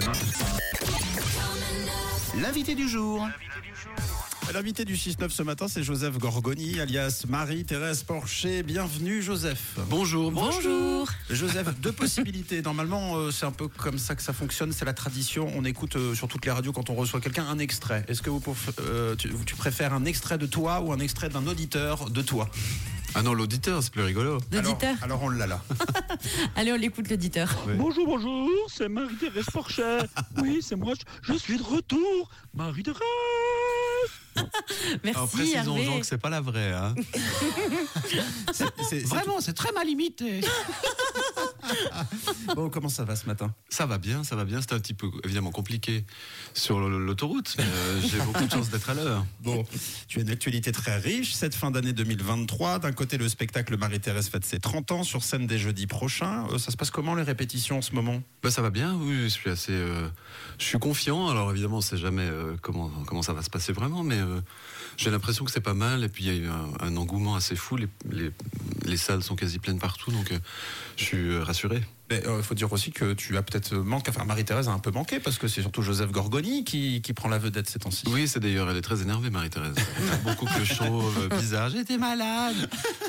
semaine. L'invité du jour. L'invité du 6-9 ce matin, c'est Joseph Gorgoni, alias Marie-Thérèse Porcher. Bienvenue, Joseph. Bonjour. Bonjour. Joseph, deux possibilités. Normalement, euh, c'est un peu comme ça que ça fonctionne. C'est la tradition. On écoute euh, sur toutes les radios quand on reçoit quelqu'un un extrait. Est-ce que vous, euh, tu, tu préfères un extrait de toi ou un extrait d'un auditeur de toi? Ah non, l'auditeur, c'est plus rigolo. L'auditeur alors, alors on l'a là. Allez, on l'écoute, l'auditeur. Bonjour, bonjour, c'est Marie-Thérèse Porchet. Oui, c'est moi, je, je suis de retour. Marie-Thérèse Merci, Alors précisons aux Hervé. gens que c'est pas la vraie. Hein. Vraiment, c'est très mal imité. Bon, comment ça va ce matin? Ça va bien, ça va bien. C'était un petit peu évidemment compliqué sur l'autoroute, mais euh, j'ai beaucoup de chance d'être à l'heure. Bon, tu as une actualité très riche cette fin d'année 2023. D'un côté, le spectacle Marie-Thérèse fête ses 30 ans sur scène dès jeudi prochain. Euh, ça se passe comment les répétitions en ce moment? Bah, ça va bien, oui, je suis assez, euh, je suis confiant. Alors évidemment, on sait jamais euh, comment comment ça va se passer vraiment, mais euh, j'ai l'impression que c'est pas mal. Et puis il y a eu un, un engouement assez fou. Les, les, les salles sont quasi pleines partout, donc euh, je suis euh, rassuré. Il faut dire aussi que tu as peut-être manqué, enfin Marie-Thérèse a un peu manqué parce que c'est surtout Joseph Gorgoni qui, qui prend la vedette ces temps-ci. Oui, c'est d'ailleurs, elle est très énervée, Marie-Thérèse. Beaucoup que chauve, bizarre. J'étais malade.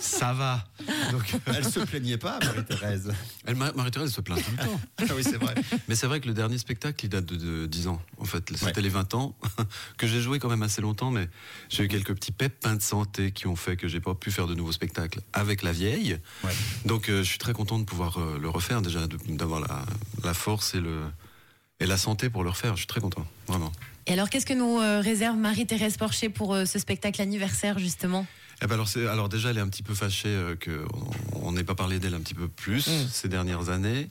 Ça va. Donc, Elle se plaignait pas, Marie-Thérèse. Marie-Thérèse se plaint tout le temps. ah oui, c'est vrai. Mais c'est vrai que le dernier spectacle, il date de, de 10 ans. En fait, c'était Ouais. les 20 ans, que j'ai joué quand même assez longtemps, mais j'ai eu quelques petits pépins de santé qui ont fait que j'ai pas pu faire de nouveaux spectacles avec la vieille. Ouais. Donc, euh, je suis très content de pouvoir euh, le refaire, déjà, d'avoir la, la force et, le, et la santé pour le refaire. Je suis très content, vraiment. Et alors, qu'est-ce que nous euh, réserve Marie-Thérèse Porcher pour euh, ce spectacle anniversaire, justement? Eh ben alors, alors déjà, elle est un petit peu fâchée euh, que on- on n'ait pas parlé d'elle un petit peu plus Mm. ces dernières années.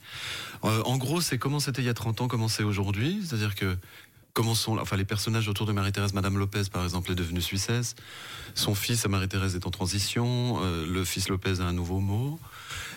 Euh, en gros, c'est comment c'était il y a 30 ans, comment c'est aujourd'hui. C'est-à-dire que comment sont, enfin, les personnages autour de Marie-Thérèse, Madame Lopez, par exemple, est devenue Suissesse. Son fils, Marie-Thérèse, est en transition. Euh, le fils Lopez a un nouveau mot.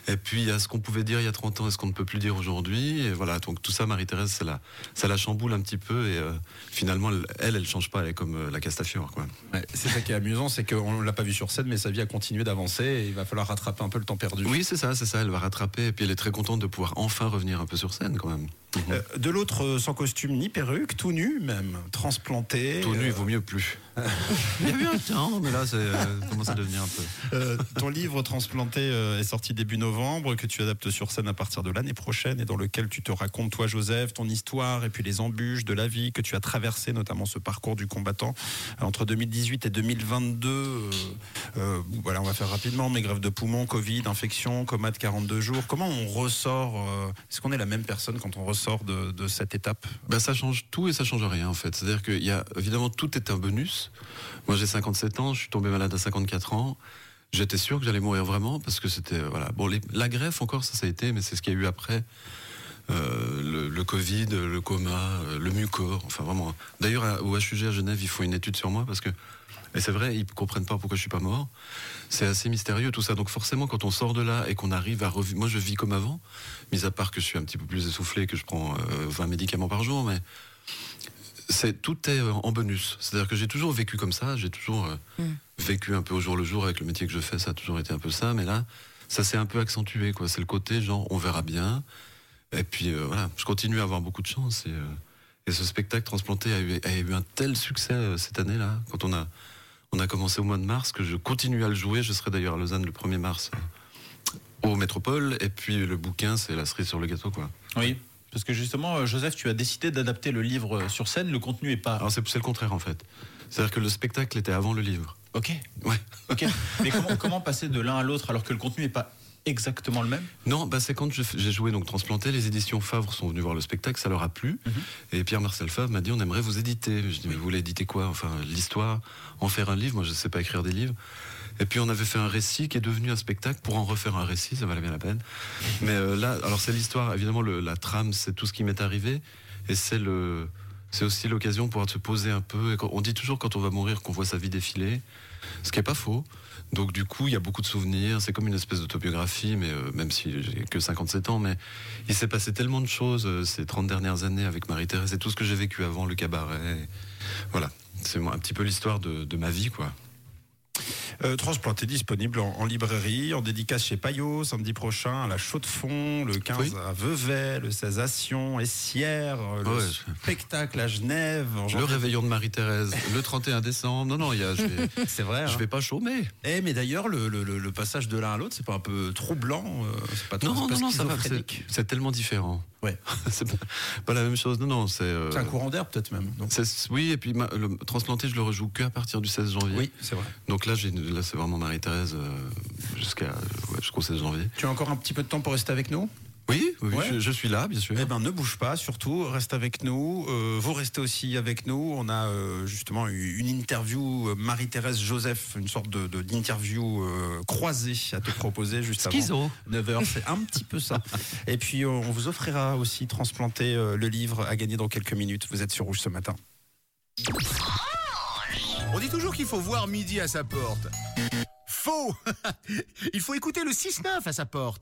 Et puis, il y a ce qu'on pouvait dire il y a 30 ans et ce qu'on ne peut plus dire aujourd'hui. Et voilà, donc tout ça, Marie-Thérèse, ça la, ça la chamboule un petit peu. Et euh, finalement, elle, elle, elle change pas. Elle est comme euh, la Castafiore, quoi. Ouais, c'est ça qui est amusant, c'est qu'on l'a pas vu sur scène, mais sa vie a continué d'avancer et il va falloir rattraper un peu le temps perdu. Oui, c'est ça, c'est ça. Elle va rattraper. Et puis elle est très contente de pouvoir enfin revenir un peu sur scène, quand même. Euh, de l'autre, sans costume ni perruque, tout nu même, transplanté. Tout nu, il vaut mieux plus. il y a eu un temps, mais là, ça euh, commence à devenir un peu. Euh, ton livre Transplanté euh, est sorti début novembre, que tu adaptes sur scène à partir de l'année prochaine et dans lequel tu te racontes, toi Joseph, ton histoire et puis les embûches de la vie que tu as traversé, notamment ce parcours du combattant entre 2018 et 2022. euh, euh, voilà, on va faire rapidement, mais grève de poumons, Covid, infection, coma de 42 jours. Comment on ressort euh, Est-ce qu'on est la même personne quand on ressort de, de cette étape? Ben, ça change tout et ça change rien, en fait. C'est-à-dire qu'il y a, évidemment, tout est un bonus. Moi, j'ai 57 ans, je suis tombé malade à 54 ans. J'étais sûr que j'allais mourir vraiment parce que c'était, euh, voilà. Bon, la greffe, encore, ça, ça a été, mais c'est ce qu'il y a eu après. Euh, le, Covid, le coma, euh, le mucor, enfin vraiment. D'ailleurs, au HUG à Genève, ils font une étude sur moi parce que, et c'est vrai, ils comprennent pas pourquoi je suis pas mort. C'est assez mystérieux tout ça. Donc forcément, quand on sort de là et qu'on arrive à revivre, moi je vis comme avant, mis à part que je suis un petit peu plus essoufflé, que je prends euh, 20 médicaments par jour, mais c'est tout est euh, en bonus. C'est-à-dire que j'ai toujours vécu comme ça, j'ai toujours euh, Mm. vécu un peu au jour le jour avec le métier que je fais, ça a toujours été un peu ça, mais là, ça s'est un peu accentué, quoi. C'est le côté genre, on verra bien. Et puis euh, voilà, je continue à avoir beaucoup de chance et, euh, et ce spectacle transplanté a eu, a eu un tel succès euh, cette année-là, quand on a on a commencé au mois de mars, que je continue à le jouer. Je serai d'ailleurs à Lausanne le 1er mars euh, au Métropole. Et puis le bouquin, c'est la cerise sur le gâteau, quoi. Oui, parce que justement, euh, Joseph, tu as décidé d'adapter le livre euh, sur scène. Le contenu est pas. Alors c'est le contraire en fait. C'est-à-dire que le spectacle était avant le livre. Ok. Ouais. Ok. Mais comment, comment passer de l'un à l'autre alors que le contenu est pas exactement le même? Non, bah c'est quand j'ai joué donc Transplanté, les éditions Favre sont venus voir le spectacle, ça leur a plu. Mhm. Et Pierre-Marcel Favre m'a dit on aimerait vous éditer. Je dis mais vous voulez éditer quoi? Enfin l'histoire, en faire un livre? Moi je sais pas écrire des livres. Et puis on avait fait un récit qui est devenu un spectacle pour en refaire un récit, ça valait bien la peine. Mais euh, là, alors c'est l'histoire, évidemment le- la trame, c'est tout ce qui m'est arrivé, et c'est le, c'est aussi l'occasion pour se poser un peu. Et quand- on dit toujours quand on va mourir qu'on voit sa vie défiler, ce qui est pas faux. Donc du coup, il y a beaucoup de souvenirs. C'est comme une espèce d'autobiographie, mais euh, même si j'ai que 57 ans, mais il s'est passé tellement de choses euh, ces 30 dernières années avec Marie-Thérèse et tout ce que j'ai vécu avant, le cabaret. Voilà, c'est un petit peu l'histoire de, de ma vie, quoi. Euh, transplanté disponible en, en librairie, en dédicace chez Payot, samedi prochain à la Chaux-de-Fonds, le 15 Oui. à Vevey, le 16 à Sion, Essières, euh, le Ouais. spectacle à Genève. en Le réveillon de Marie-Thérèse, le 31 décembre. Non, non, il y a, je vais, C'est vrai. je hein. vais pas chômer. Eh, mais d'ailleurs, le, le- le- le passage de l'un à l'autre, c'est pas un peu troublant euh, C'est pas trop Non, non, non, ça va. C'est tellement différent. Ouais. c'est pas, pas la même chose. Non, non, c'est. euh, C'est un courant d'air, peut-être même. donc. oui, et puis ma- le transplanté, je le rejoue que à partir du 16 janvier. Oui, c'est vrai. Donc là, j'ai- là c'est vraiment Marie-Thérèse euh, jusqu'à ouais, jusqu'au 16 janvier. Tu as encore un petit peu de temps pour rester avec nous? Oui, oui, oui, Ouais. je, je suis là, bien sûr. Eh ben, ne bouge pas, surtout, reste avec nous. Euh, vous restez aussi avec nous. On a euh, justement eu une interview euh, Marie-Thérèse Joseph, une sorte de de- d'interview euh, croisée à te proposer juste avant. Schizo. 9h, c'est un petit peu ça. Et puis, on vous offrira aussi transplanter euh, le livre à gagner dans quelques minutes. Vous êtes sur Rouge ce matin. On dit toujours qu'il faut voir midi à sa porte. Faux Il faut écouter le 6-9 à sa porte.